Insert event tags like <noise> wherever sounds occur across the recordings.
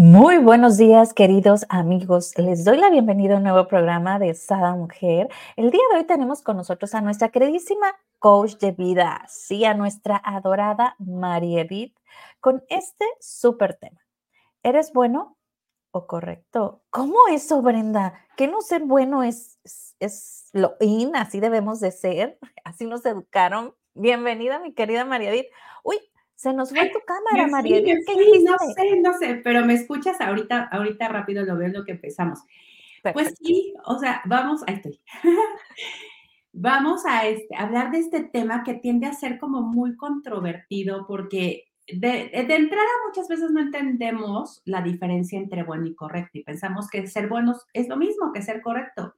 Muy buenos días, queridos amigos. Les doy la bienvenida a un nuevo programa de Sada Mujer. El día de hoy tenemos con nosotros a nuestra queridísima coach de vida, sí, a nuestra adorada María Edith, con este súper tema. ¿Eres bueno o correcto? ¿Cómo eso, Brenda? Que no ser bueno es, es, lo in, así debemos de ser, <laughs> así nos educaron. Bienvenida, mi querida María Edith. Uy, se nos fue tu cámara, María. Sí, sí, no sé, no sé, pero me escuchas ahorita, ahorita rápido lo veo lo que empezamos. Pues sí, o sea, vamos, ahí estoy. <laughs> vamos a este, hablar de este tema que tiende a ser como muy controvertido porque de, de, entrada muchas veces no entendemos la diferencia entre bueno y correcto y pensamos que ser buenos es lo mismo que ser correcto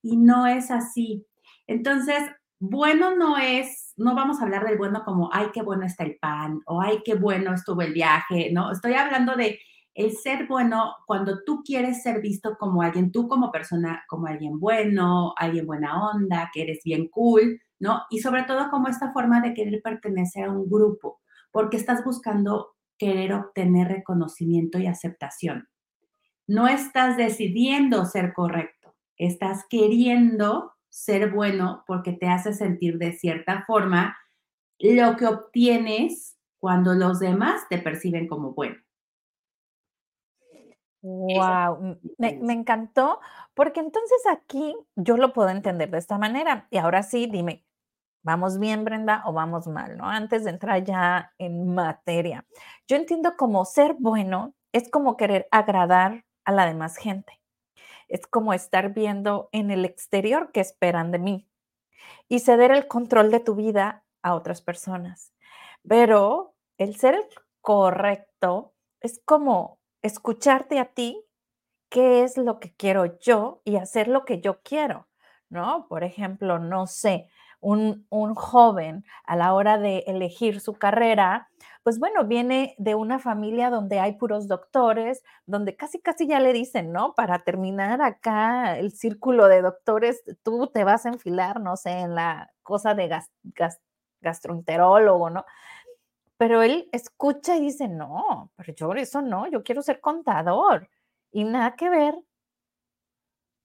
y no es así. Entonces, bueno no es, no vamos a hablar del bueno como, ay, qué bueno está el pan, o ay, qué bueno estuvo el viaje, ¿no? Estoy hablando de el ser bueno cuando tú quieres ser visto como alguien, tú como persona, como alguien bueno, alguien buena onda, que eres bien cool, ¿no? Y sobre todo como esta forma de querer pertenecer a un grupo, porque estás buscando querer obtener reconocimiento y aceptación. No estás decidiendo ser correcto, estás queriendo ser bueno porque te hace sentir de cierta forma lo que obtienes cuando los demás te perciben como bueno. Wow, me, me, encantó, porque entonces aquí yo lo puedo entender de esta manera. Y ahora sí, dime, ¿vamos bien, Brenda, o vamos mal? ¿no? Antes de entrar ya en materia, yo entiendo como ser bueno es como querer agradar a la demás gente es como estar viendo en el exterior qué esperan de mí y ceder el control de tu vida a otras personas. Pero el ser correcto es como escucharte a ti, qué es lo que quiero yo y hacer lo que yo quiero, ¿no? Por ejemplo, no sé, un, un joven a la hora de elegir su carrera, pues bueno, viene de una familia donde hay puros doctores, donde casi, casi ya le dicen, ¿no? Para terminar acá el círculo de doctores, tú te vas a enfilar, no sé, en la cosa de gastroenterólogo, ¿no? Pero él escucha y dice, no, pero yo eso no, yo quiero ser contador. Y nada que ver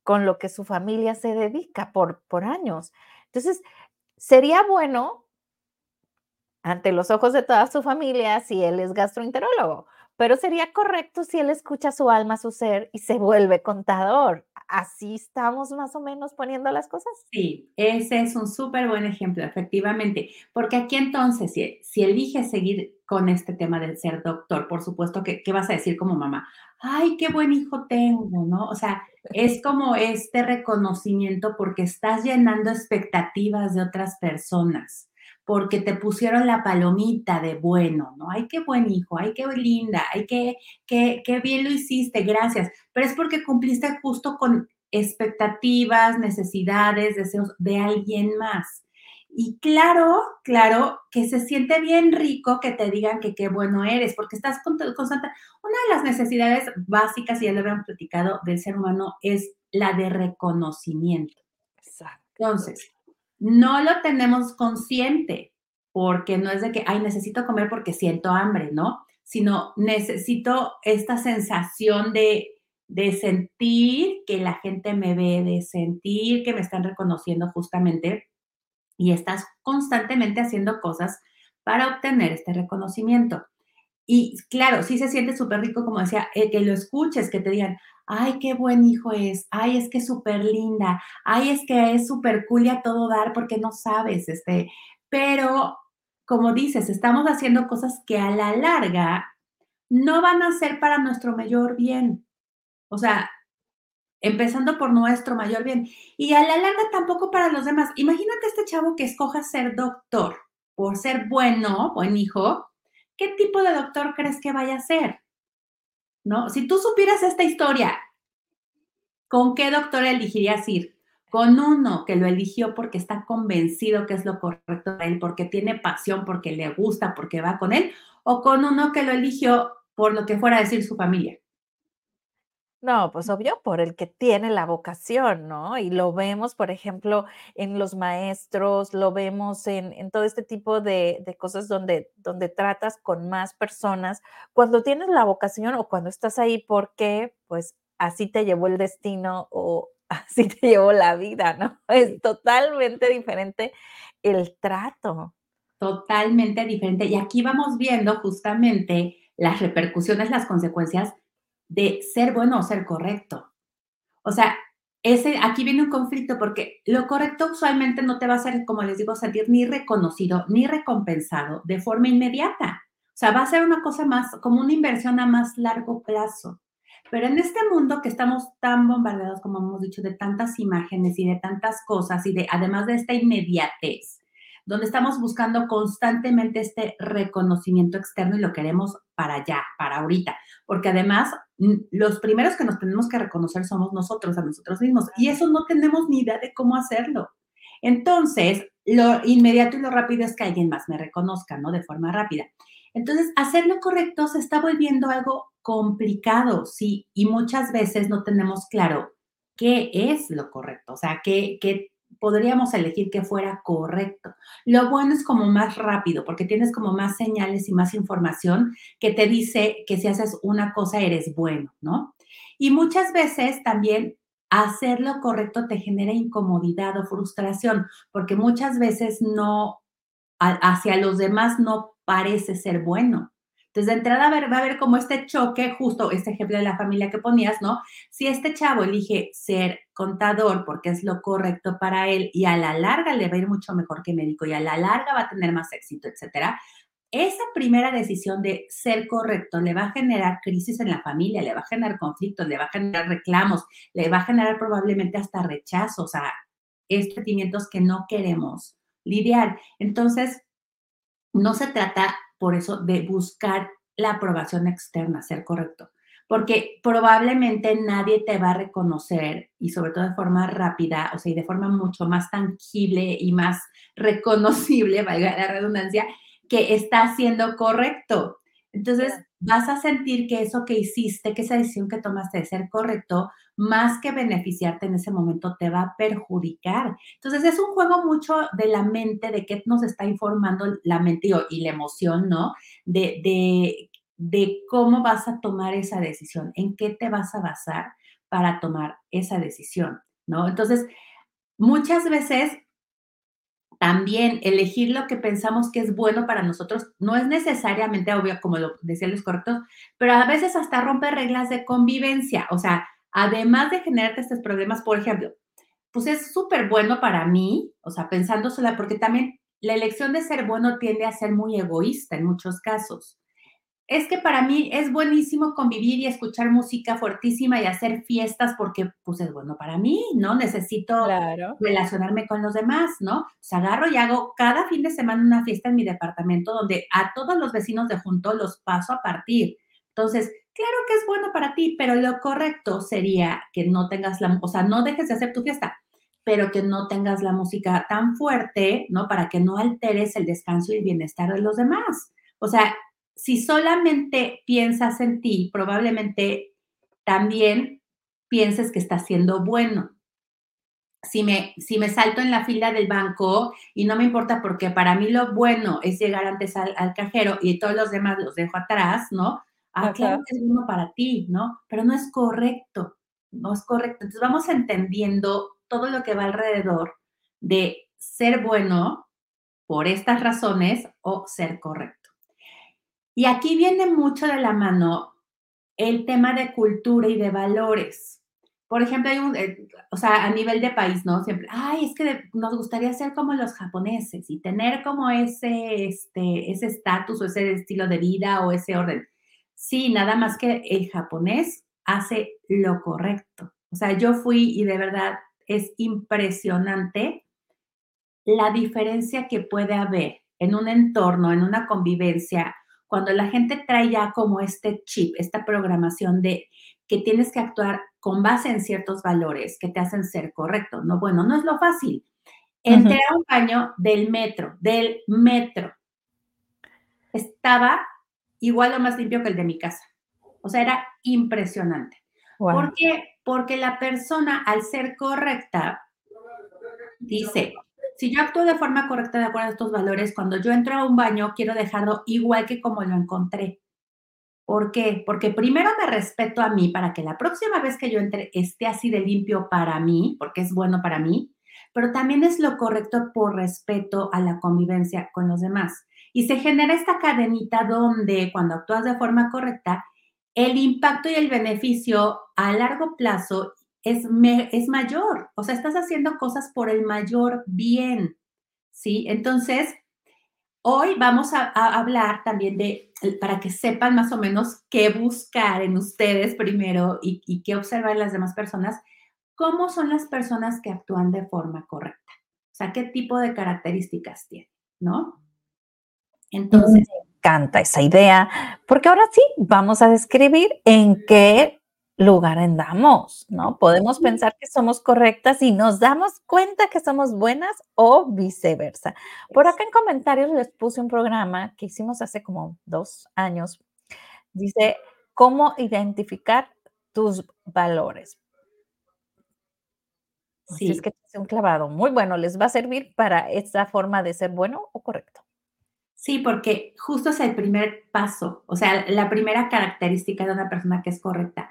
con lo que su familia se dedica por, por años. Entonces, sería bueno ante los ojos de toda su familia si él es gastroenterólogo, pero sería correcto si él escucha su alma, su ser y se vuelve contador. ¿Así estamos más o menos poniendo las cosas? Sí, ese es un súper buen ejemplo, efectivamente, porque aquí entonces, si, si eliges seguir con este tema del ser doctor, por supuesto que, ¿qué vas a decir como mamá? Ay, qué buen hijo tengo, ¿no? O sea, es como este reconocimiento porque estás llenando expectativas de otras personas porque te pusieron la palomita de bueno, ¿no? Ay, qué buen hijo, ay, qué linda, ay, qué, qué, qué bien lo hiciste, gracias. Pero es porque cumpliste justo con expectativas, necesidades, deseos de alguien más. Y claro, claro, que se siente bien rico que te digan que qué bueno eres, porque estás constante. Una de las necesidades básicas, y ya lo habíamos platicado, del ser humano es la de reconocimiento. Exacto. Entonces, no lo tenemos consciente, porque no es de que, ay, necesito comer porque siento hambre, ¿no? Sino necesito esta sensación de, de sentir que la gente me ve, de sentir que me están reconociendo justamente y estás constantemente haciendo cosas para obtener este reconocimiento. Y claro, sí se siente súper rico, como decía, eh, que lo escuches, que te digan, ay, qué buen hijo es, ay, es que súper linda, ay, es que es súper cool a todo dar porque no sabes, este, pero como dices, estamos haciendo cosas que a la larga no van a ser para nuestro mayor bien. O sea, empezando por nuestro mayor bien. Y a la larga tampoco para los demás. Imagínate este chavo que escoja ser doctor por ser bueno, buen hijo. ¿Qué tipo de doctor crees que vaya a ser? ¿No? Si tú supieras esta historia, ¿con qué doctor elegirías ir? Con uno que lo eligió porque está convencido que es lo correcto para él, porque tiene pasión, porque le gusta, porque va con él, o con uno que lo eligió por lo que fuera a decir su familia. No, pues obvio, por el que tiene la vocación, ¿no? Y lo vemos, por ejemplo, en los maestros, lo vemos en, en todo este tipo de, de cosas donde, donde tratas con más personas, cuando tienes la vocación o cuando estás ahí porque, pues, así te llevó el destino o <laughs> así te llevó la vida, ¿no? Es totalmente diferente el trato. Totalmente diferente. Y aquí vamos viendo justamente las repercusiones, las consecuencias de ser bueno o ser correcto. O sea, ese, aquí viene un conflicto porque lo correcto usualmente no te va a hacer, como les digo, sentir ni reconocido ni recompensado de forma inmediata. O sea, va a ser una cosa más, como una inversión a más largo plazo. Pero en este mundo que estamos tan bombardeados, como hemos dicho, de tantas imágenes y de tantas cosas y de, además de esta inmediatez, donde estamos buscando constantemente este reconocimiento externo y lo queremos para allá, para ahorita, porque además los primeros que nos tenemos que reconocer somos nosotros, a nosotros mismos, y eso no tenemos ni idea de cómo hacerlo. Entonces, lo inmediato y lo rápido es que alguien más me reconozca, ¿no? De forma rápida. Entonces, hacer lo correcto se está volviendo algo complicado, sí, y muchas veces no tenemos claro qué es lo correcto, o sea, qué, qué podríamos elegir que fuera correcto. Lo bueno es como más rápido, porque tienes como más señales y más información que te dice que si haces una cosa eres bueno, ¿no? Y muchas veces también hacer lo correcto te genera incomodidad o frustración, porque muchas veces no, hacia los demás no parece ser bueno. Entonces, de entrada va a haber como este choque, justo este ejemplo de la familia que ponías, ¿no? Si este chavo elige ser contador porque es lo correcto para él y a la larga le va a ir mucho mejor que médico y a la larga va a tener más éxito, etcétera, esa primera decisión de ser correcto le va a generar crisis en la familia, le va a generar conflictos, le va a generar reclamos, le va a generar probablemente hasta rechazos, sea, sentimientos que no queremos lidiar. Entonces, no se trata por eso de buscar la aprobación externa, ser correcto, porque probablemente nadie te va a reconocer y sobre todo de forma rápida, o sea, y de forma mucho más tangible y más <laughs> reconocible, valga la redundancia, que está siendo correcto. Entonces, vas a sentir que eso que hiciste, que esa decisión que tomaste de ser correcto, más que beneficiarte en ese momento, te va a perjudicar. Entonces, es un juego mucho de la mente, de qué nos está informando la mente y, la emoción, ¿no? De, de, de cómo vas a tomar esa decisión, en qué te vas a basar para tomar esa decisión, ¿no? Entonces, muchas veces también elegir lo que pensamos que es bueno para nosotros no es necesariamente obvio, como lo decían los correctos, pero a veces hasta rompe reglas de convivencia. O sea, además de generarte estos problemas, por ejemplo, pues es súper bueno para mí, o sea, pensando sola, porque también la elección de ser bueno tiende a ser muy egoísta en muchos casos es que para mí es buenísimo convivir y escuchar música fuertísima y hacer fiestas porque pues es bueno para mí, ¿no? Necesito relacionarme con los demás, ¿no? Pues agarro y hago cada fin de semana una fiesta en mi departamento donde a todos los vecinos de junto los paso a partir. Entonces, claro que es bueno para ti, pero lo correcto sería que no tengas la, o sea, no dejes de hacer tu fiesta, pero que no tengas la música tan fuerte, ¿no? Para que no alteres el descanso y el bienestar de los demás. O sea, si solamente piensas en ti, probablemente también pienses que estás siendo bueno. Si me, si me salto en la fila del banco y no me importa porque para mí lo bueno es llegar antes al, cajero y todos los demás los dejo atrás, ¿no? Ah, claro que es bueno para ti, ¿no? Pero no es correcto, no es correcto. Entonces vamos entendiendo todo lo que va alrededor de ser bueno por estas razones o ser correcto. Y aquí viene mucho de la mano el tema de cultura y de valores. Por ejemplo, hay un, eh, o sea, a nivel de país, ¿no? Siempre, ay, es que nos gustaría ser como los japoneses y tener como ese, este, ese estatus o ese estilo de vida o ese orden. Sí, nada más que el japonés hace lo correcto. O sea, yo fui y de verdad es impresionante la diferencia que puede haber en un entorno, en una convivencia cuando la gente trae ya como este chip, esta programación de que tienes que actuar con base en ciertos valores que te hacen ser correcto. No, bueno, no es lo fácil. Entré a un baño del metro, del metro. Estaba igual o más limpio que el de mi casa. O sea, era impresionante. ¿Por qué? Porque la persona, al ser correcta, dice, si yo actúo de forma correcta de acuerdo a estos valores, cuando yo entro a un baño, quiero dejarlo igual que como lo encontré. ¿Por qué? Porque primero me respeto a mí para que la próxima vez que yo entre esté así de limpio para mí, porque es bueno para mí, pero también es lo correcto por respeto a la convivencia con los demás. Y se genera esta cadenita donde cuando actúas de forma correcta, el impacto y el beneficio a largo plazo es, es mayor. O sea, estás haciendo cosas por el mayor bien. ¿Sí? Entonces, hoy vamos a, hablar también de, para que sepan más o menos qué buscar en ustedes primero y, y qué observar en las demás personas, cómo son las personas que actúan de forma correcta. O sea, qué tipo de características tienen, ¿no? Entonces. Me encanta esa idea, porque ahora sí vamos a describir en qué lugar andamos, ¿no? Podemos pensar que somos correctas y nos damos cuenta que somos buenas o viceversa. Por acá en comentarios les puse un programa que hicimos hace como dos años. Dice, ¿cómo identificar tus valores? Sí. es que es un clavado muy bueno, les va a servir para esta forma de ser bueno o correcto. Sí, porque justo es el primer paso, o sea, la primera característica de una persona que es correcta.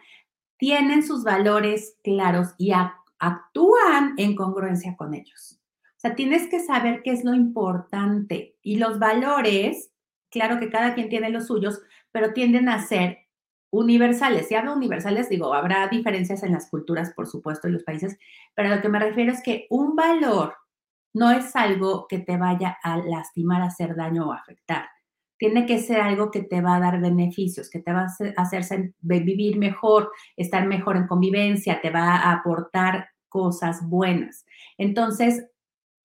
Tienen sus valores claros y actúan en congruencia con ellos. O sea, tienes que saber qué es lo importante. Y los valores, claro que cada quien tiene los suyos, pero tienden a ser universales. Si hablo universales, digo, habrá diferencias en las culturas, por supuesto, en los países, pero a lo que me refiero es que un valor no es algo que te vaya a lastimar, hacer daño o afectar. Tiene que ser algo que te va a dar beneficios, que te va a hacer vivir mejor, estar mejor en convivencia, te va a aportar cosas buenas. Entonces,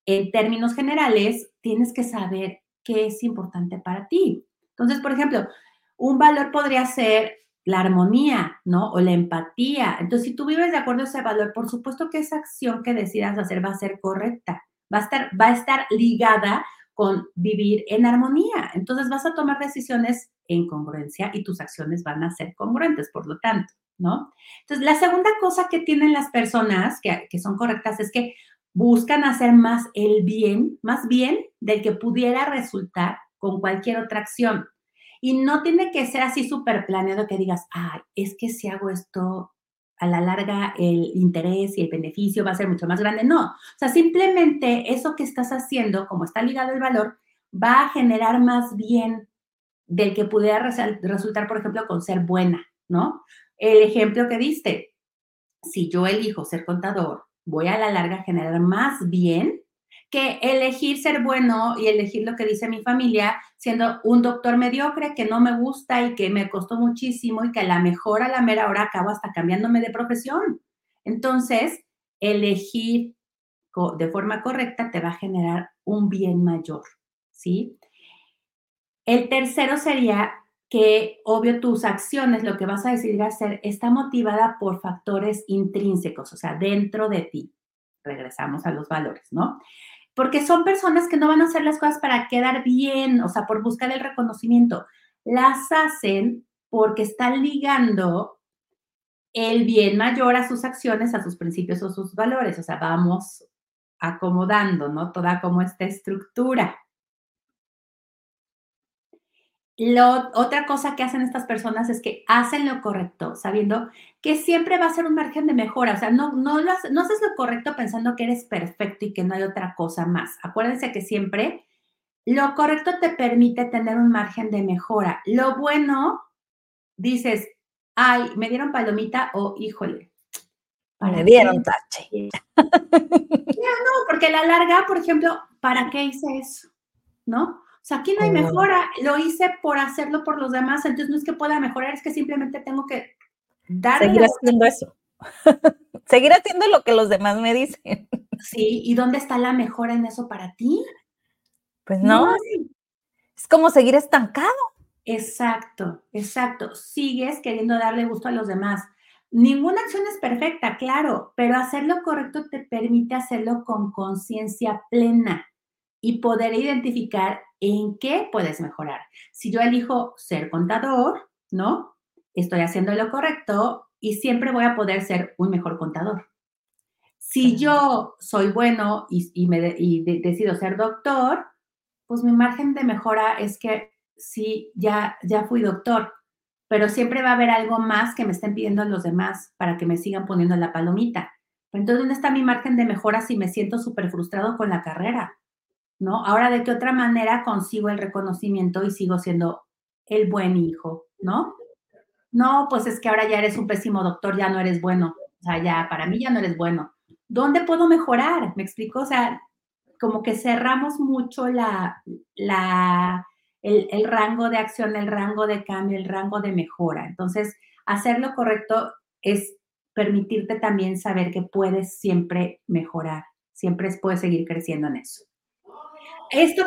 en términos generales, tienes que saber qué es importante para ti. Entonces, por ejemplo, un valor podría ser la armonía, ¿no? O la empatía. Entonces, si tú vives de acuerdo a ese valor, por supuesto que esa acción que decidas hacer va a ser correcta, va a estar, va a estar ligada con vivir en armonía. Entonces, vas a tomar decisiones en congruencia y tus acciones van a ser congruentes, por lo tanto, ¿no? Entonces, la segunda cosa que tienen las personas que, que son correctas es que buscan hacer más el bien, más bien del que pudiera resultar con cualquier otra acción. Y no tiene que ser así súper planeado que digas, ay, es que si hago esto, a la larga el interés y el beneficio va a ser mucho más grande. No, o sea, simplemente eso que estás haciendo, como está ligado el valor, va a generar más bien del que pudiera resultar, por ejemplo, con ser buena, ¿no? El ejemplo que diste, si yo elijo ser contador, voy a la larga a generar más bien que elegir ser bueno y elegir lo que dice mi familia, siendo un doctor mediocre que no me gusta y que me costó muchísimo y que a la mejor a la mera hora acabo hasta cambiándome de profesión. Entonces, elegir de forma correcta te va a generar un bien mayor, ¿sí? El tercero sería que, obvio, tus acciones, lo que vas a decidir hacer, está motivada por factores intrínsecos, o sea, dentro de ti. Regresamos a los valores, ¿no? Porque son personas que no van a hacer las cosas para quedar bien, o sea, por buscar el reconocimiento. Las hacen porque están ligando el bien mayor a sus acciones, a sus principios o sus valores. O sea, vamos acomodando, ¿no? Toda como esta estructura otra cosa que hacen estas personas es que hacen lo correcto, sabiendo que siempre va a ser un margen de mejora. O sea, no, no, no haces lo correcto pensando que eres perfecto y que no hay otra cosa más. Acuérdense que siempre lo correcto te permite tener un margen de mejora. Lo bueno, dices, ay, me dieron palomita o híjole. Me dieron tache. no, porque la larga, por ejemplo, ¿para qué hice eso? ¿No? O sea, aquí no hay oh. mejora, lo hice por hacerlo por los demás, entonces no es que pueda mejorar, es que simplemente tengo que darle. Seguir haciendo eso. <laughs> Seguir haciendo lo que los demás me dicen. Sí, ¿y dónde está la mejora en eso para ti? Pues no. Es como seguir estancado. Exacto, exacto. Sigues queriendo darle gusto a los demás. Ninguna acción es perfecta, claro, pero hacer lo correcto te permite hacerlo con conciencia plena y poder identificar en qué puedes mejorar. Si yo elijo ser contador, ¿no? Estoy haciendo lo correcto, y siempre voy a poder ser un mejor contador. Si yo soy bueno y, me decido ser doctor, pues mi margen de mejora es que sí, ya, ya fui doctor, pero siempre va a haber algo más que me estén pidiendo los demás para que me sigan poniendo la palomita. Entonces, ¿dónde está mi margen de mejora si me siento súper frustrado con la carrera? ¿No? Ahora, ¿de qué otra manera consigo el reconocimiento y sigo siendo el buen hijo? ¿No? No, pues es que ahora ya eres un pésimo doctor, ya no eres bueno. O sea, ya para mí ya no eres bueno. ¿Dónde puedo mejorar? ¿Me explico? O sea, como que cerramos mucho la, la, el, el rango de acción, el rango de cambio, el rango de mejora. Entonces, hacer lo correcto es permitirte también saber que puedes siempre mejorar, siempre puedes seguir creciendo en eso. Esto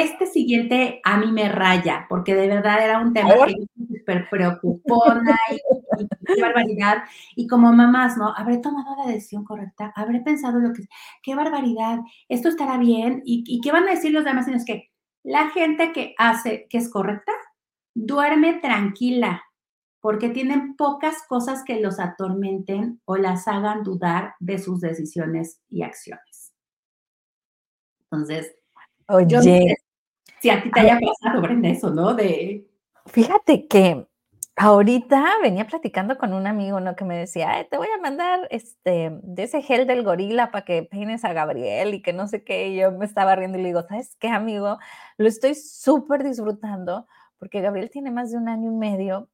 este siguiente a mí me raya, porque de verdad era un tema que me súper preocupona y, qué barbaridad. Y como mamás, ¿no? Habré tomado la decisión correcta, habré pensado lo que, qué barbaridad, esto estará bien. ¿Y, qué van a decir los demás? Es que la gente que hace, que es correcta, duerme tranquila, porque tienen pocas cosas que los atormenten o las hagan dudar de sus decisiones y acciones. Entonces, Oye, si a ti te haya pasado, Brenda, eso, ¿no? De... Fíjate que ahorita venía platicando con un amigo, ¿no? Que me decía, te voy a mandar este, de ese gel del gorila para que peines a Gabriel y que no sé qué. Y yo me estaba riendo y le digo, ¿sabes qué, amigo? Lo estoy súper disfrutando porque Gabriel tiene más de un año y medio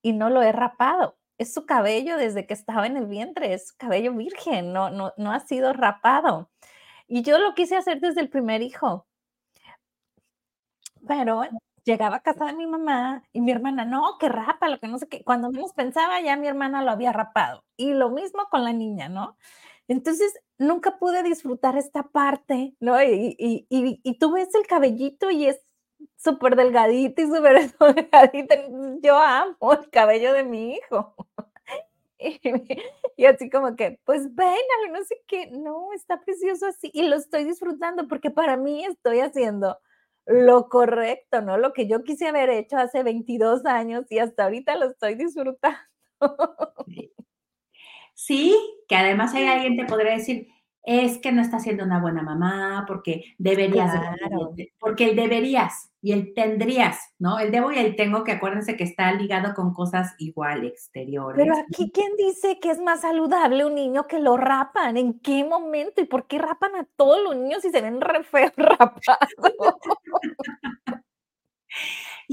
y no lo he rapado. Es su cabello desde que estaba en el vientre, es su cabello virgen, no, no, no ha sido rapado. Y yo lo quise hacer desde el primer hijo. Pero llegaba a casa de mi mamá y mi hermana, no, que rapa, lo que no sé qué. Cuando menos pensaba, ya mi hermana lo había rapado. Y lo mismo con la niña, ¿no? Entonces, nunca pude disfrutar esta parte, ¿no? Y, y, y, tú ves el cabellito y es súper delgadito y súper <laughs> delgadito. Yo amo el cabello de mi hijo. <laughs> Y, así como que, pues vénalo, no sé qué, no, está precioso así y lo estoy disfrutando porque para mí estoy haciendo lo correcto, ¿no? Lo que yo quise haber hecho hace 22 años y hasta ahorita lo estoy disfrutando. Sí, que además hay alguien te podría decir, es que no está siendo una buena mamá, porque deberías, porque el deberías y el tendrías, ¿no? El debo y el tengo, que acuérdense que está ligado con cosas igual exteriores. Pero aquí, ¿quién dice que es más saludable un niño que lo rapan? ¿En qué momento? ¿Y por qué rapan a todos los niños si se ven re feos <laughs> rapados?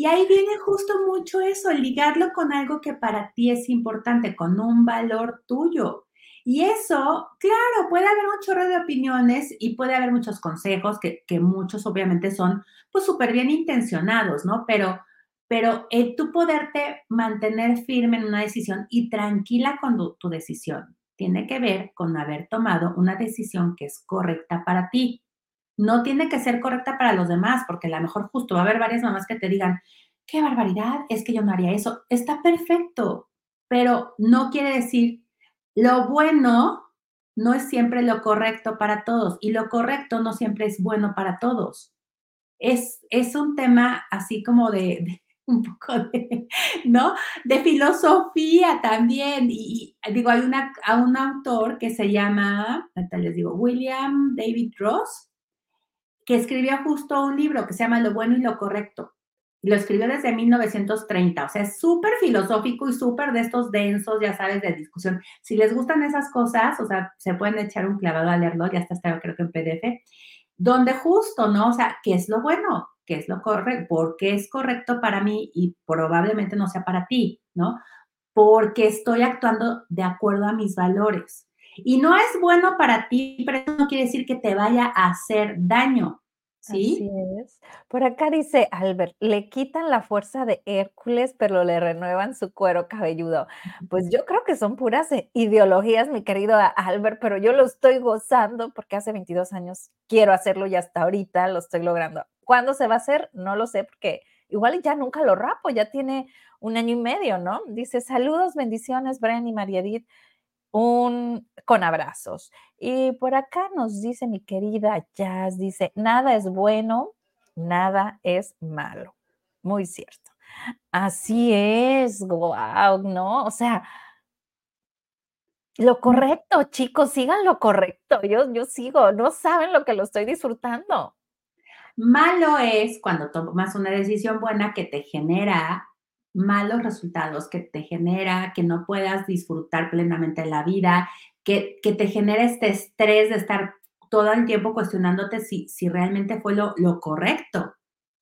Y ahí viene justo mucho eso, ligarlo con algo que para ti es importante, con un valor tuyo. Y eso, claro, puede haber un chorro de opiniones y puede haber muchos consejos que, muchos obviamente son pues súper bien intencionados, ¿no? Pero, pero el tú poderte mantener firme en una decisión y tranquila con tu, decisión tiene que ver con haber tomado una decisión que es correcta para ti. No tiene que ser correcta para los demás, porque a lo mejor justo va a haber varias mamás que te digan, qué barbaridad, es que yo no haría eso. Está perfecto, pero no quiere decir lo bueno no es siempre lo correcto para todos y lo correcto no siempre es bueno para todos. Es, es un tema así como de, <laughs> un poco de, ¿no? De filosofía también. Y, digo, hay una, a un autor que se llama, les digo, William David Ross, que escribió justo un libro que se llama Lo bueno y lo correcto lo escribió desde 1930, o sea, es súper filosófico y súper de estos densos, ya sabes, de discusión. Si les gustan esas cosas, o sea, se pueden echar un clavado a leerlo, ya está, creo que en PDF, donde justo, ¿no? O sea, ¿qué es lo bueno? ¿Qué es lo correcto? ¿Por qué es correcto para mí y probablemente no sea para ti, ¿no? Porque estoy actuando de acuerdo a mis valores. Y no es bueno para ti, pero eso no quiere decir que te vaya a hacer daño. ¿Sí? Así es. Por acá dice Albert, le quitan la fuerza de Hércules, pero le renuevan su cuero cabelludo. Pues yo creo que son puras eh, ideologías, mi querido Albert, pero yo lo estoy gozando porque hace 22 años quiero hacerlo y hasta ahorita lo estoy logrando. ¿Cuándo se va a hacer? No lo sé, porque igual ya nunca lo rapo, ya tiene un año y medio, ¿no? Dice, saludos, bendiciones, Bren y María Edith un con abrazos. Y por acá nos dice mi querida Jazz, dice, nada es bueno, nada es malo. Muy cierto. Así es, wow, ¿no? O sea, Lo correcto, chicos, sigan lo correcto. Yo yo sigo, no saben lo que lo estoy disfrutando. Malo es cuando tomas una decisión buena que te genera malos resultados, que te genera que no puedas disfrutar plenamente la vida, que, que te genera este estrés de estar todo el tiempo cuestionándote si, si realmente fue lo, lo correcto,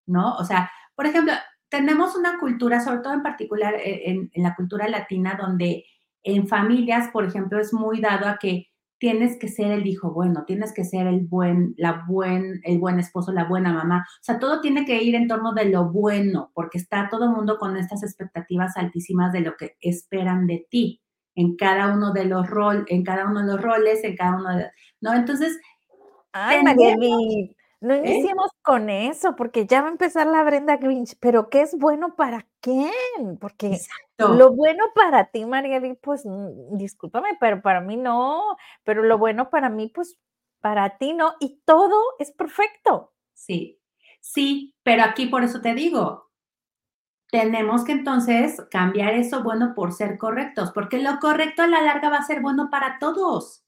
¿no? O sea, por ejemplo, tenemos una cultura, sobre todo en particular eh, en la cultura latina, donde en familias, por ejemplo, es muy dado a que tienes que ser el hijo bueno, tienes que ser el buen, la buen, el buen esposo, la buena mamá. O sea, todo tiene que ir en torno de lo bueno, porque está todo el mundo con estas expectativas altísimas de lo que esperan de ti en cada uno de los roles, en cada uno de los roles, en cada uno de, ¿no? Entonces, Ay, No ¿eh? iniciemos con eso, porque ya va a empezar la Brenda Grinch, pero ¿qué es bueno para quién? Porque Exacto. lo bueno para ti, Marieli, pues, mm, discúlpame, pero para mí no, pero lo bueno para mí, pues, para ti no, y todo es perfecto. Sí, sí, pero aquí por eso te digo, tenemos que entonces cambiar eso bueno por ser correctos, porque lo correcto a la larga va a ser bueno para todos.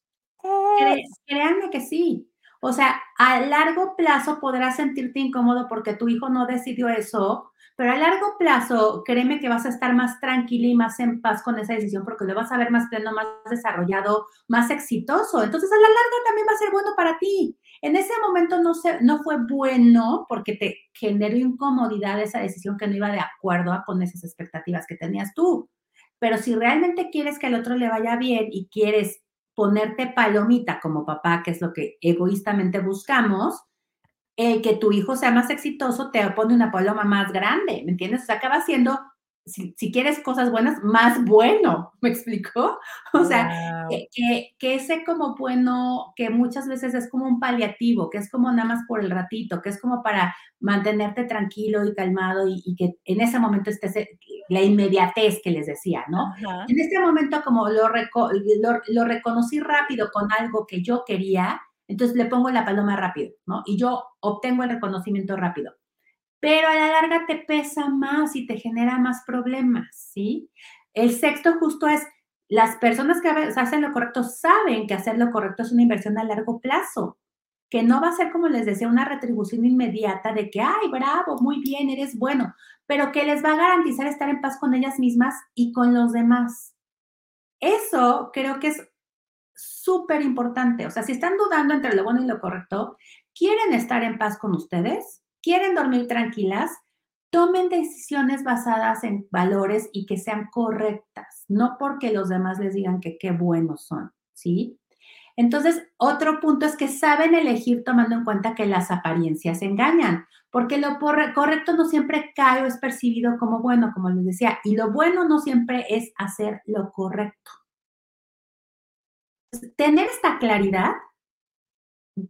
Créanme que sí. O sea, a largo plazo podrás sentirte incómodo porque tu hijo no decidió eso, pero a largo plazo, créeme que vas a estar más tranquila y más en paz con esa decisión porque lo vas a ver más pleno, más desarrollado, más exitoso. Entonces, a la larga también va a ser bueno para ti. En ese momento no se no fue bueno porque te generó incomodidad esa decisión que no iba de acuerdo con esas expectativas que tenías tú. Pero si realmente quieres que al otro le vaya bien y quieres ponerte palomita como papá, que es lo que egoístamente buscamos, el que tu hijo sea más exitoso te pone una paloma más grande, ¿me entiendes? O sea, acaba siendo, si, si quieres cosas buenas, más bueno, <laughs> ¿me explicó? O sea, que, que, que, ese como bueno, que muchas veces es como un paliativo, que es como nada más por el ratito, que es como para mantenerte tranquilo y calmado y, y que en ese momento estés, la inmediatez que les decía, ¿no? Ajá. En este momento como lo, reco lo, lo reconocí rápido con algo que yo quería, entonces le pongo la paloma rápido, ¿no? Y yo obtengo el reconocimiento rápido. Pero a la larga te pesa más y te genera más problemas, ¿sí? El sexto justo es, las personas que hacen lo correcto saben que hacer lo correcto es una inversión a largo plazo, que no va a ser, como les decía, una retribución inmediata de que, ay, bravo, muy bien, eres bueno, pero que les va a garantizar estar en paz con ellas mismas y con los demás. Eso creo que es súper importante. O sea, si están dudando entre lo bueno y lo correcto, quieren estar en paz con ustedes, quieren dormir tranquilas, tomen decisiones basadas en valores y que sean correctas, no porque los demás les digan que qué buenos son, ¿sí? Entonces, otro punto es que saben elegir tomando en cuenta que las apariencias engañan, porque lo correcto no siempre cae o es percibido como bueno, como les decía, y lo bueno no siempre es hacer lo correcto. Tener esta claridad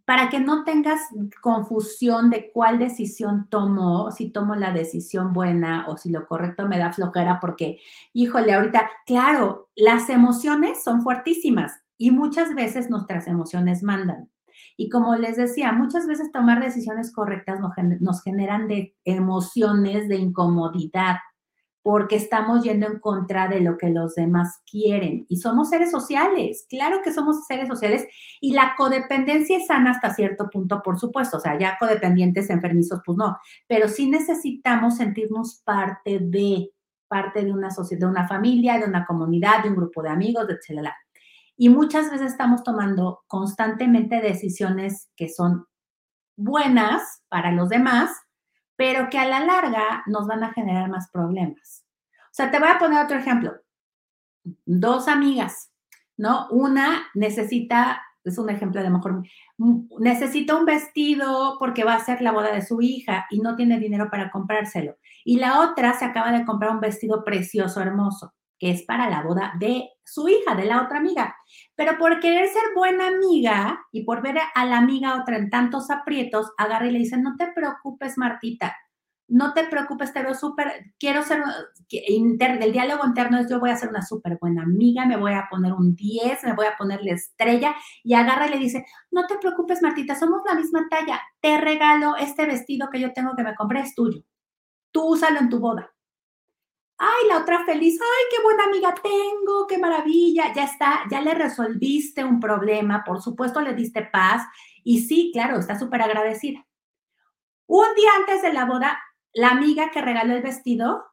para que no tengas confusión de cuál decisión tomo, si tomo la decisión buena o si lo correcto me da flojera, porque, híjole, ahorita, claro, las emociones son fuertísimas y muchas veces nuestras emociones mandan. Y como les decía, muchas veces tomar decisiones correctas nos generan emociones de incomodidad, porque estamos yendo en contra de lo que los demás quieren. Y somos seres sociales, claro que somos seres sociales, y la codependencia es sana hasta cierto punto, por supuesto, o sea, ya codependientes enfermizos, pues no, pero sí necesitamos sentirnos parte de, parte de una sociedad, de una familia, de una comunidad, de un grupo de amigos, etc. Y muchas veces estamos tomando constantemente decisiones que son buenas para los demás, pero que a la larga nos van a generar más problemas. O sea, te voy a poner otro ejemplo. Dos amigas, ¿no? Una necesita, es un ejemplo de mejor, necesita un vestido porque va a ser la boda de su hija y no tiene dinero para comprárselo. Y la otra se acaba de comprar un vestido precioso, hermoso que es para la boda de su hija, de la otra amiga. Pero por querer ser buena amiga y por ver a la amiga otra en tantos aprietos, agarra y le dice, no te preocupes, Martita, no te preocupes, te veo súper, quiero ser, el diálogo interno es yo voy a ser una súper buena amiga, me voy a poner un 10, me voy a ponerle estrella y agarra y le dice, no te preocupes, Martita, somos la misma talla, te regalo este vestido que yo tengo que me compré, es tuyo, tú úsalo en tu boda Ay, la otra feliz, ay, qué buena amiga tengo, qué maravilla, ya está, ya le resolviste un problema, por supuesto le diste paz y sí, claro, está súper agradecida. Un día antes de la boda, la amiga que regaló el vestido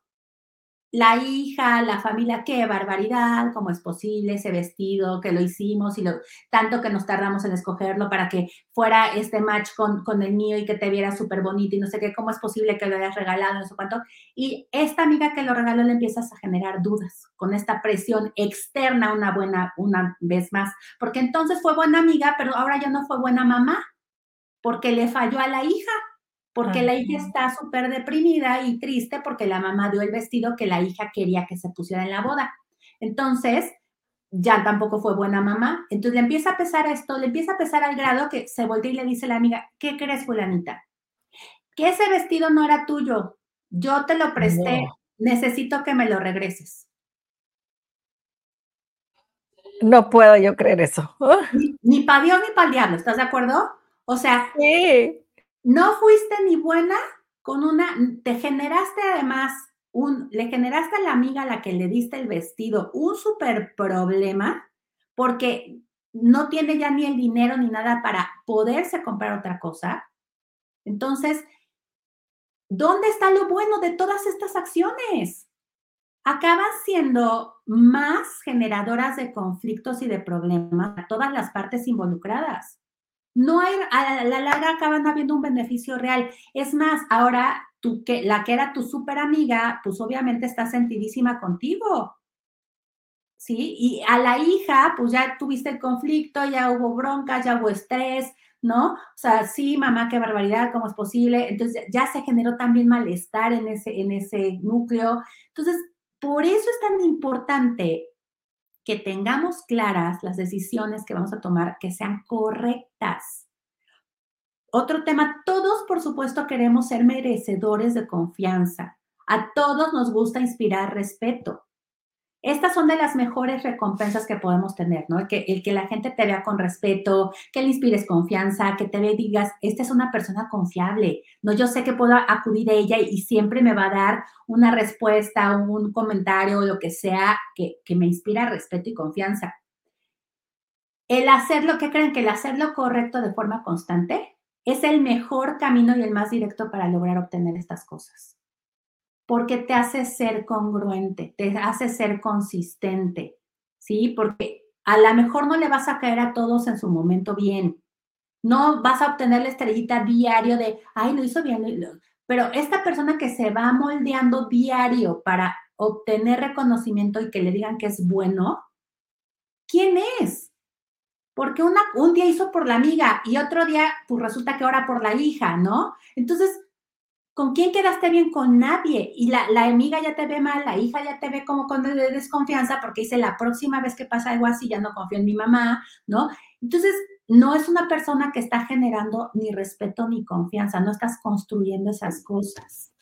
la hija, la familia, qué barbaridad, cómo es posible ese vestido, que lo hicimos y lo, tanto que nos tardamos en escogerlo para que fuera este match con, con el mío y que te viera súper bonito y no sé qué, cómo es posible que lo hayas regalado, no sé cuánto. Y esta amiga que lo regaló le empiezas a generar dudas con esta presión externa una buena, una vez más, porque entonces fue buena amiga, pero ahora ya no fue buena mamá, porque le falló a la hija porque la hija está súper deprimida y triste porque la mamá dio el vestido que la hija quería que se pusiera en la boda. Entonces, ya tampoco fue buena mamá. Entonces le empieza a pesar esto, le empieza a pesar al grado que se voltea y le dice a la amiga, ¿qué crees, fulanita? Que ese vestido no era tuyo, yo te lo presté, necesito que me lo regreses. No puedo yo creer eso. Ni, ni para Dios ni para el diablo, ¿estás de acuerdo? O sea, sí no fuiste ni buena con una, te generaste además un, le generaste a la amiga a la que le diste el vestido un súper problema porque no tiene ya ni el dinero ni nada para poderse comprar otra cosa. Entonces, ¿dónde está lo bueno de todas estas acciones? Acaban siendo más generadoras de conflictos y de problemas a todas las partes involucradas no hay, a la larga acaban habiendo un beneficio real. Es más, ahora tú, que, la que era tu súper amiga, pues obviamente está sentidísima contigo. ¿Sí? Y a la hija, pues ya tuviste el conflicto, ya hubo bronca, ya hubo estrés, ¿no? O sea, sí, mamá, qué barbaridad, ¿cómo es posible? Entonces ya se generó también malestar en ese, en ese núcleo. Entonces, por eso es tan importante que tengamos claras las decisiones que vamos a tomar, que sean correctas. Otro tema, todos por supuesto queremos ser merecedores de confianza. A todos nos gusta inspirar respeto. Estas son de las mejores recompensas que podemos tener, ¿no? El que, el que la gente te vea con respeto, que le inspires confianza, que te ve y digas, esta es una persona confiable, ¿no? Yo sé que puedo acudir a ella y siempre me va a dar una respuesta, un comentario, lo que sea, que, que me inspira respeto y confianza. El hacer lo que creen que el hacer lo correcto de forma constante es el mejor camino y el más directo para lograr obtener estas cosas porque te hace ser congruente, te hace ser consistente, ¿sí? Porque a lo mejor no le vas a caer a todos en su momento bien. No vas a obtener la estrellita diario de, ay, lo hizo bien. Pero esta persona que se va moldeando diario para obtener reconocimiento y que le digan que es bueno, ¿quién es? Porque una, un día hizo por la amiga y otro día, pues resulta que ahora por la hija, ¿no? Entonces, ¿Con quién quedaste bien? Con nadie. Y la, la, amiga ya te ve mal, la hija ya te ve como con desconfianza porque dice, la próxima vez que pasa algo así ya no confío en mi mamá, ¿no? Entonces, no es una persona que está generando ni respeto ni confianza, no estás construyendo esas cosas.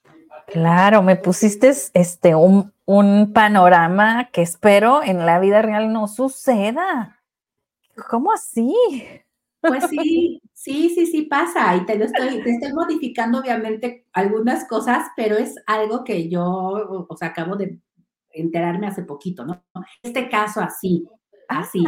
Claro, me pusiste este, un, un panorama que espero en la vida real no suceda. ¿Cómo así? Pues sí, sí, sí, sí pasa y te lo estoy, te estoy modificando obviamente algunas cosas, pero es algo que yo, o sea, acabo de enterarme hace poquito, ¿no? Este caso así, así.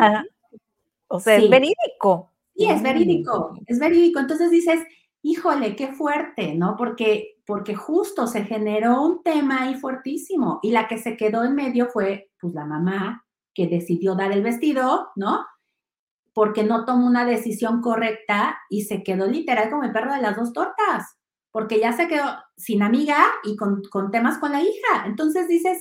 o sea, es verídico. Sí, es verídico, es verídico. Entonces dices, híjole, qué fuerte, ¿no? Porque, porque justo se generó un tema ahí fuertísimo y la que se quedó en medio fue, pues, la mamá que decidió dar el vestido, ¿no? Porque no tomó una decisión correcta y se quedó literal como el perro de las dos tortas, porque ya se quedó sin amiga y con, temas con la hija. Entonces dices,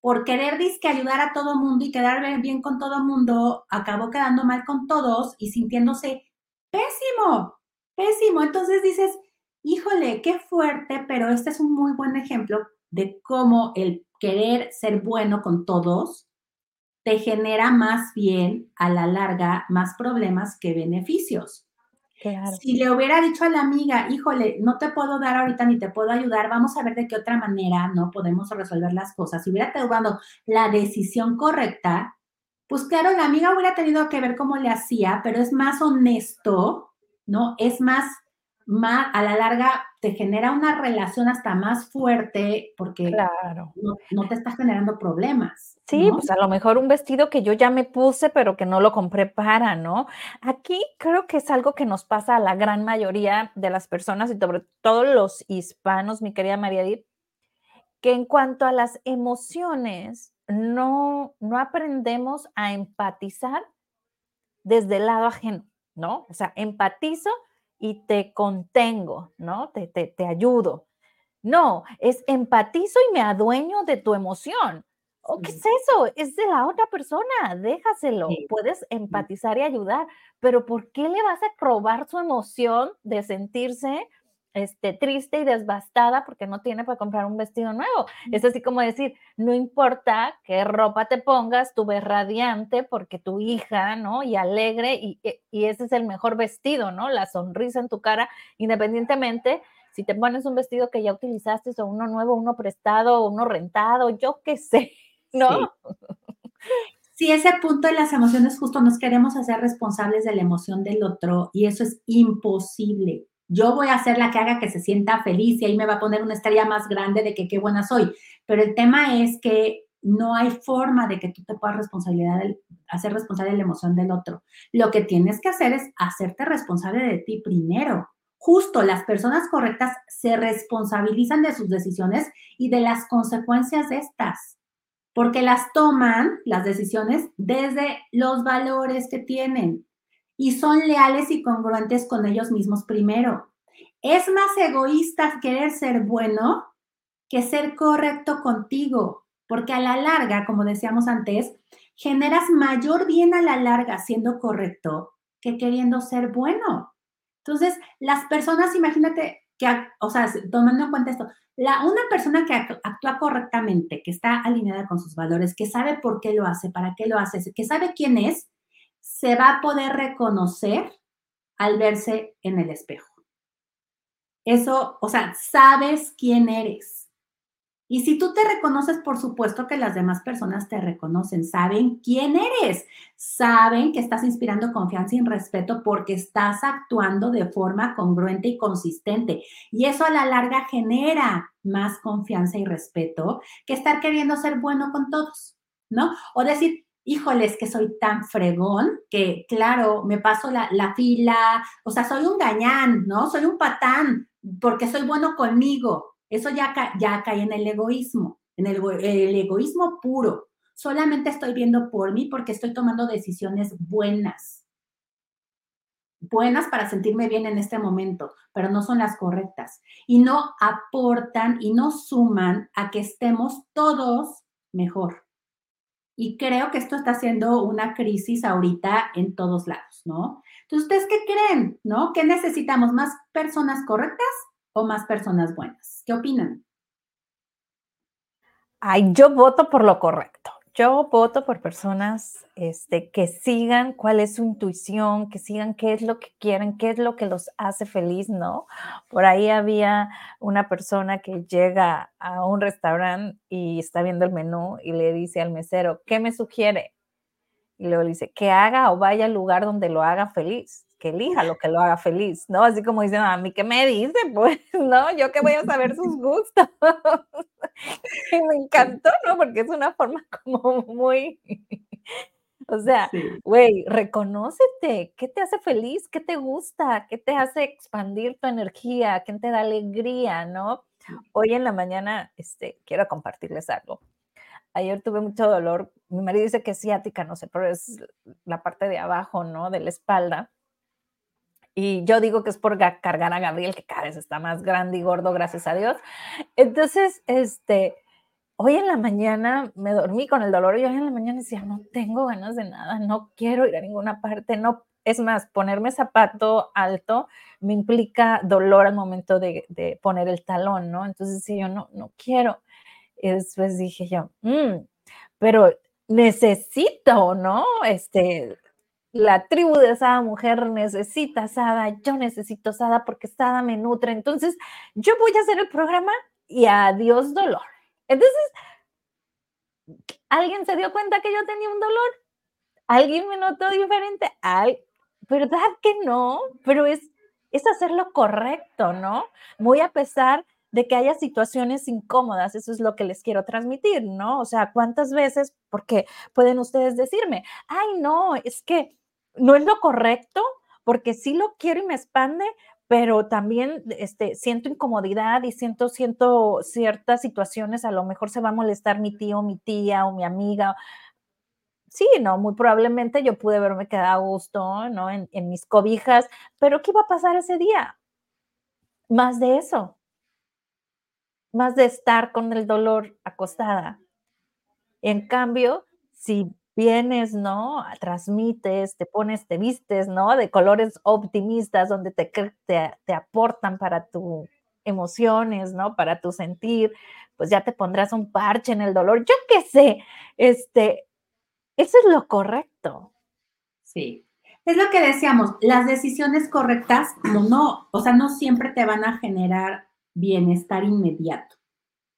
por querer disque ayudar a todo mundo y quedar bien con todo mundo, acabó quedando mal con todos y sintiéndose pésimo, pésimo. Entonces dices, híjole, qué fuerte, pero este es un muy buen ejemplo de cómo el querer ser bueno con todos te genera más bien a la larga más problemas que beneficios. Si le hubiera dicho a la amiga, híjole, no te puedo dar ahorita ni te puedo ayudar, vamos a ver de qué otra manera no podemos resolver las cosas. Si hubiera tomado la decisión correcta, pues claro, la amiga hubiera tenido que ver cómo le hacía, pero es más honesto, ¿no? Es más más, a la larga te genera una relación hasta más fuerte porque Claro. no, no te está generando problemas, Sí, ¿no? pues a lo mejor un vestido que yo ya me puse, pero que no lo compré para, ¿no? Aquí creo que es algo que nos pasa a la gran mayoría de las personas y sobre todo los hispanos, mi querida María Edith, que en cuanto a las emociones, no, no aprendemos a empatizar desde el lado ajeno, ¿no? O sea, empatizo y te contengo, ¿no? Te, te, te ayudo. No, es empatizo y me adueño de tu emoción. ¿O qué es eso? Es de la otra persona, déjaselo. sí, Puedes empatizar y ayudar, pero ¿por qué le vas a robar su emoción de sentirse este, triste y devastada porque no tiene para comprar un vestido nuevo? Es así como decir, no importa qué ropa te pongas, tú ves radiante porque tu hija, ¿no? Y alegre, y, y- y ese es el mejor vestido, ¿no? La sonrisa en tu cara, independientemente si te pones un vestido que ya utilizaste o uno nuevo, uno prestado, uno rentado, yo qué sé, sí. ¿no? Sí, ese punto de las emociones, justo nos queremos hacer responsables de la emoción del otro y eso es imposible. Yo voy a ser la que haga que se sienta feliz y ahí me va a poner una estrella más grande de que qué buena soy. Pero el tema es que no hay forma de que tú te puedas responsabilidad del- hacer responsable de la emoción del otro. Lo que tienes que hacer es hacerte responsable de ti primero. Justo las personas correctas se responsabilizan de sus decisiones y de las consecuencias de estas porque las toman, las decisiones, desde los valores que tienen y son leales y congruentes con ellos mismos primero. Es más egoísta querer ser bueno que ser correcto contigo, porque a la larga, como decíamos antes, generas mayor bien a la larga siendo correcto que queriendo ser bueno. Entonces, las personas, imagínate que, o sea, tomando en cuenta esto, la, una persona que actúa correctamente, que está alineada con sus valores, que sabe por qué lo hace, para qué lo hace, que sabe quién es, se va a poder reconocer al verse en el espejo. Eso, o sea, sabes quién eres. Y si tú te reconoces, por supuesto que las demás personas te reconocen, saben quién eres, saben que estás inspirando confianza y respeto porque estás actuando de forma congruente y consistente. Y eso a la larga genera más confianza y respeto que estar queriendo ser bueno con todos, ¿no? O decir, híjoles, que soy tan fregón que, claro, me paso la, la fila, o sea, soy un gañán, ¿no? Soy un patán porque soy bueno conmigo eso ya, ca cae en el egoísmo, en el, el, egoísmo puro. Solamente estoy viendo por mí porque estoy tomando decisiones buenas. Buenas para sentirme bien en este momento, pero no son las correctas. Y no aportan y no suman a que estemos todos mejor. Y creo que esto está haciendo una crisis ahorita en todos lados, ¿no? Entonces, ¿ustedes qué creen? ¿No? ¿Qué necesitamos? ¿Más personas correctas o más personas buenas? ¿Qué opinan? Ay, yo voto por lo correcto. Yo voto por personas este, que sigan cuál es su intuición, que sigan qué es lo que quieren, qué es lo que los hace feliz, ¿no? Por ahí había una persona que llega a un restaurante y está viendo el menú y le dice al mesero, ¿qué me sugiere? Y luego le dice, que haga o vaya al lugar donde lo haga feliz, que elija lo que lo haga feliz, ¿no? Así como dicen, a mí, ¿qué me dice? <laughs> Pues, ¿no? Yo que voy a saber sus <laughs> gustos. y me encantó, ¿no? Porque es una forma <laughs> como muy... O sea, güey, sí. reconócete, ¿qué te hace feliz? ¿Qué te gusta? ¿Qué te hace expandir tu energía? ¿Qué te da alegría, no? Hoy en la mañana, este, quiero compartirles algo. Ayer tuve mucho dolor. Mi marido dice que es ciática, no sé, pero es la parte de abajo, ¿no? De la espalda. Y yo digo que es por cargar a Gabriel, que cada vez está más grande y gordo, gracias a Dios. Entonces, este, hoy en la mañana me dormí con el dolor y hoy en la mañana decía, no tengo ganas de nada, no quiero ir a ninguna parte, no. Es más, ponerme zapato alto me implica dolor al momento de, de poner el talón, ¿no? Entonces, si yo no, no quiero. Y después dije yo, mmm, pero necesito, ¿no? Este, la tribu de Sada Mujer necesita Sada, yo necesito Sada porque Sada me nutre. Entonces, yo voy a hacer el programa y adiós dolor. Entonces, ¿alguien se dio cuenta que yo tenía un dolor? ¿Alguien me notó diferente? Ay, ¿verdad que no? Pero es, es hacer lo correcto, ¿no? Muy a pesar de que haya situaciones incómodas, eso es lo que les quiero transmitir, ¿no? O sea, ¿cuántas veces, porque pueden ustedes decirme, ay, no, es que no es lo correcto, porque sí lo quiero y me expande, pero también este, siento incomodidad y siento, siento ciertas situaciones, a lo mejor se va a molestar mi tío, mi tía o mi amiga. Sí, no, muy probablemente yo pude haberme quedado a gusto, ¿no? En, en mis cobijas, pero ¿qué iba a pasar ese día? Más de eso, más de estar con el dolor acostada. En cambio, si vienes, ¿no? Transmites, te pones, te vistes, ¿no? De colores optimistas donde te, te, te aportan para tus emociones, ¿no? Para tu sentir, pues ya te pondrás un parche en el dolor. Yo qué sé, este, eso es lo correcto. Sí. Es lo que decíamos, las decisiones correctas, no, no, o sea, no siempre te van a generar bienestar inmediato,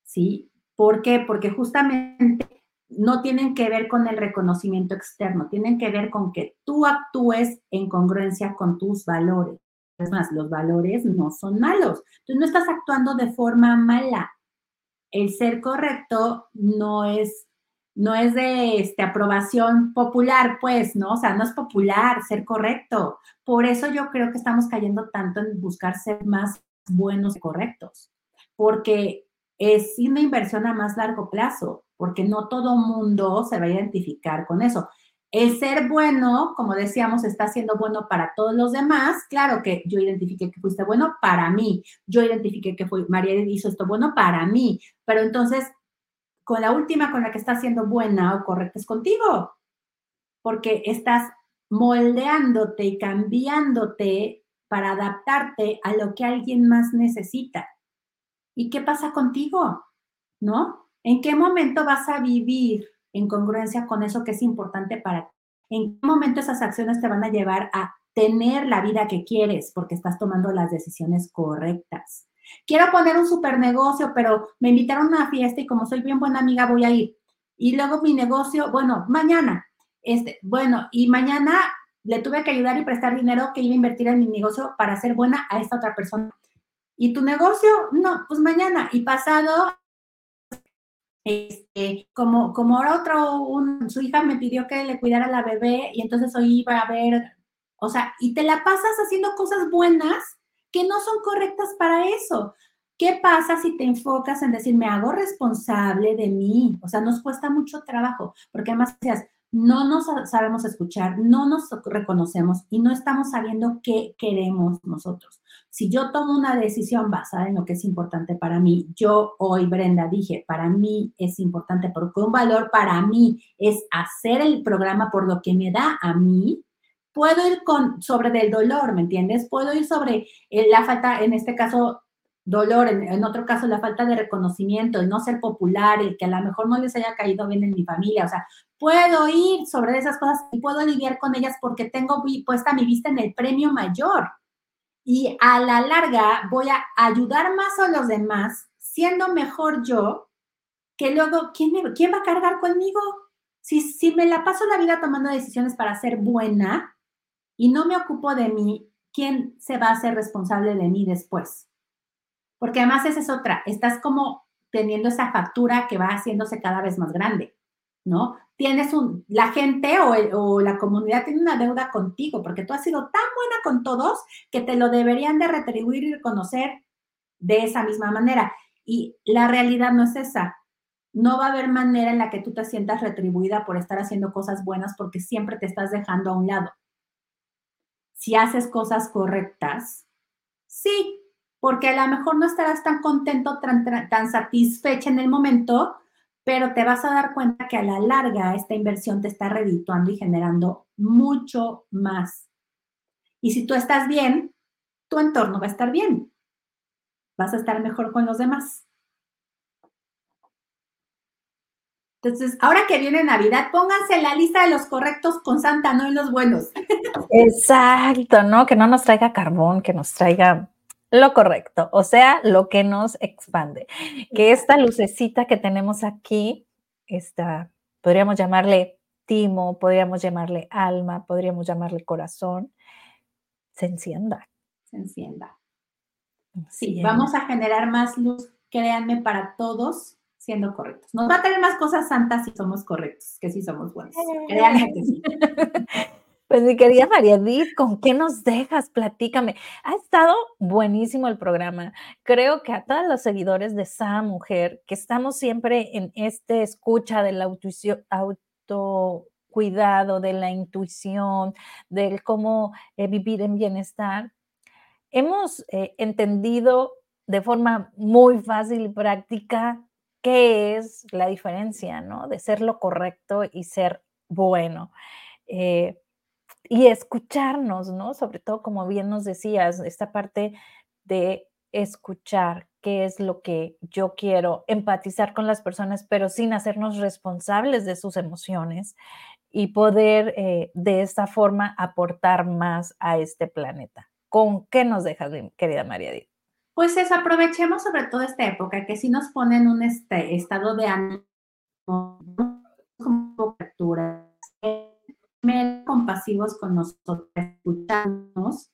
¿sí? ¿Por qué? Porque justamente no tienen que ver con el reconocimiento externo, tienen que ver con que tú actúes en congruencia con tus valores. Es más, los valores no son malos. Tú no estás actuando de forma mala. El ser correcto no es, no es de este, aprobación popular, pues, ¿no? O sea, no es popular ser correcto. Por eso yo creo que estamos cayendo tanto en buscar ser más buenos y correctos, porque es una inversión a más largo plazo, porque no todo mundo se va a identificar con eso. El ser bueno, como decíamos, está siendo bueno para todos los demás. Claro que yo identifiqué que fuiste bueno para mí. Yo identifiqué que fue, María hizo esto bueno para mí. Pero entonces, con la última con la que está siendo buena o correcta es contigo. Porque estás moldeándote y cambiándote para adaptarte a lo que alguien más necesita. ¿Y qué pasa contigo? ¿No? ¿En qué momento vas a vivir en congruencia con eso que es importante para ti? ¿En qué momento esas acciones te van a llevar a tener la vida que quieres porque estás tomando las decisiones correctas? Quiero poner un super negocio, pero me invitaron a una fiesta y como soy bien buena amiga voy a ir. Y luego mi negocio, bueno, mañana, este, bueno, y mañana le tuve que ayudar y prestar dinero que iba a invertir en mi negocio para hacer buena a esta otra persona. ¿Y tu negocio? No, pues mañana. Y pasado, este, como, como ahora otro, su hija me pidió que le cuidara a la bebé y entonces hoy iba a ver, o sea, y te la pasas haciendo cosas buenas que no son correctas para eso. ¿Qué pasa si te enfocas en decir, me hago responsable de mí? O sea, nos cuesta mucho trabajo, porque además no nos sabemos escuchar, no nos reconocemos y no estamos sabiendo qué queremos nosotros. Si yo tomo una decisión basada en lo que es importante para mí, yo hoy, Brenda, dije, para mí es importante porque un valor para mí es hacer el programa por lo que me da a mí, puedo ir con, sobre del dolor, ¿me entiendes? Puedo ir sobre eh, la falta, en este caso, dolor, en, otro caso la falta de reconocimiento, el no ser popular, el que a lo mejor no les haya caído bien en mi familia, o sea, puedo ir sobre esas cosas y puedo lidiar con ellas porque tengo puesta mi vista en el premio mayor. Y a la larga voy a ayudar más a los demás, siendo mejor yo, que luego, ¿quién, quién va a cargar conmigo? Si, si me la paso la vida tomando decisiones para ser buena y no me ocupo de mí, ¿quién se va a hacer responsable de mí después? Porque además esa es otra, estás como teniendo esa factura que va haciéndose cada vez más grande, ¿no? Tienes un, la gente o, la comunidad tiene una deuda contigo porque tú has sido tan buena con todos que te lo deberían de retribuir y reconocer de esa misma manera. Y la realidad no es esa. No va a haber manera en la que tú te sientas retribuida por estar haciendo cosas buenas porque siempre te estás dejando a un lado. Si haces cosas correctas, sí, porque a lo mejor no estarás tan contento, tan, satisfecha en el momento, pero te vas a dar cuenta que a la larga esta inversión te está redituando y generando mucho más. Y si tú estás bien, tu entorno va a estar bien. Vas a estar mejor con los demás. Entonces, ahora que viene Navidad, pónganse la lista de los correctos con Santa, no y los buenos. Exacto, ¿no? Que no nos traiga carbón, que nos traiga lo correcto, o sea, lo que nos expande. Que esta lucecita que tenemos aquí, esta, podríamos llamarle timo, podríamos llamarle alma, podríamos llamarle corazón, se encienda. se encienda. Sí, vamos a generar más luz, créanme, para todos siendo correctos. Nos va a tener más cosas santas si somos correctos, que si somos buenos. Créanme que sí. <laughs> Pues mi querida María Edith, ¿con qué nos dejas? Platícame. Ha estado buenísimo el programa. Creo que a todos los seguidores de esa mujer, que estamos siempre en este escucha del autocuidado, de la intuición, del cómo eh, vivir en bienestar, hemos eh, entendido de forma muy fácil y práctica qué es la diferencia, ¿no? De ser lo correcto y ser bueno. Eh, y escucharnos, ¿no? Sobre todo, como bien nos decías, esta parte de escuchar qué es lo que yo quiero, empatizar con las personas, pero sin hacernos responsables de sus emociones y poder eh, de esta forma aportar más a este planeta. ¿Con qué nos dejas, querida María Edith? Pues es, aprovechemos sobre todo esta época que si nos pone en un este, estado de ánimo, compasivos con nosotros, escucharnos.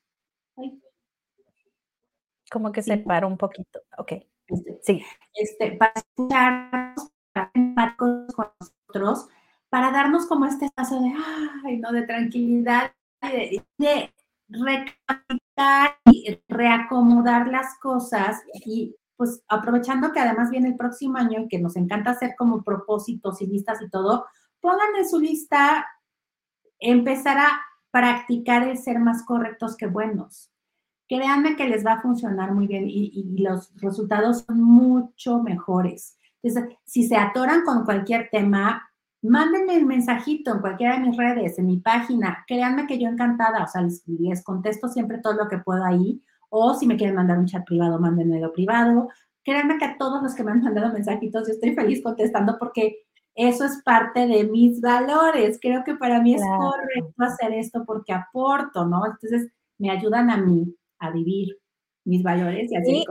Como que se para un poquito. Ok. Este, sí. Este, para escucharnos, para con nosotros, para darnos como este espacio de, ay, no, de tranquilidad, de, de y reacomodar las cosas y pues aprovechando que además viene el próximo año y que nos encanta hacer como propósitos y listas y todo, pongan en su lista empezar a practicar el ser más correctos que buenos. Créanme que les va a funcionar muy bien y, los resultados son mucho mejores. Entonces, si se atoran con cualquier tema, mándenme el mensajito en cualquiera de mis redes, en mi página. Créanme que yo encantada, o sea, les, contesto siempre todo lo que puedo ahí. O si me quieren mandar un chat privado, mándenmelo privado. Créanme que a todos los que me han mandado mensajitos, yo estoy feliz contestando porque eso es parte de mis valores. Creo que para mí es correcto hacer esto porque aporto, ¿no? Entonces me ayudan a mí a vivir mis valores y así.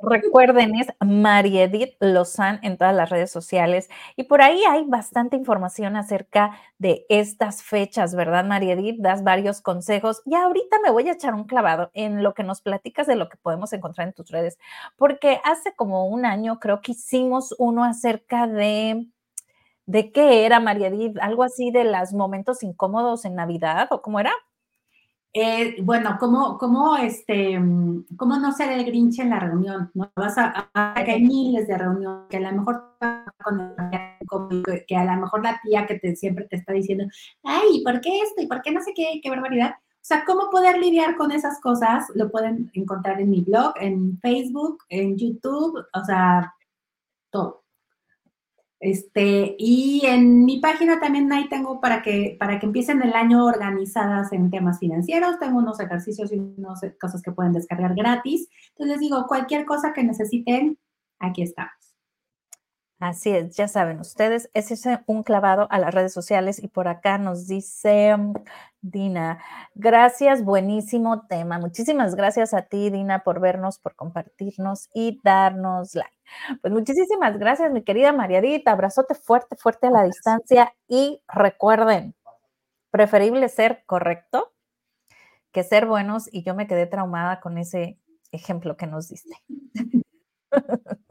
recuerden, es María Edith Lozán en todas las redes sociales y por ahí hay bastante información acerca de estas fechas, ¿verdad, María Edith? Das varios consejos y ahorita me voy a echar un clavado en lo que nos platicas de lo que podemos encontrar en tus redes, porque hace como un año creo que hicimos uno acerca de ¿De qué era María Edith? ¿Algo así de los momentos incómodos en Navidad o cómo era? Eh, bueno, ¿cómo, cómo, este, ¿cómo no ser el grinch en la reunión? ¿no? Vas a, que hay miles de reuniones, que a lo mejor que a lo mejor la tía que siempre te está diciendo, ay, ¿por qué esto? ¿Y por qué no sé qué? ¿Qué barbaridad? O sea, ¿cómo poder lidiar con esas cosas? Lo pueden encontrar en mi blog, en Facebook, en YouTube, o sea, todo. Este, y en mi página también ahí tengo para que, para que empiecen el año organizadas en temas financieros. Tengo unos ejercicios y unas cosas que pueden descargar gratis. Entonces les digo, cualquier cosa que necesiten, aquí estamos. Así es, ya saben ustedes, es ese un clavado a las redes sociales y por acá nos dice Dina, gracias, buenísimo tema. Muchísimas gracias a ti, Dina, por vernos, por compartirnos y darnos like. Pues muchísimas gracias, mi querida Mariadita. Abrazote fuerte, fuerte a la distancia y recuerden, preferible ser correcto que ser buenos y yo me quedé traumada con ese ejemplo que nos diste. <laughs>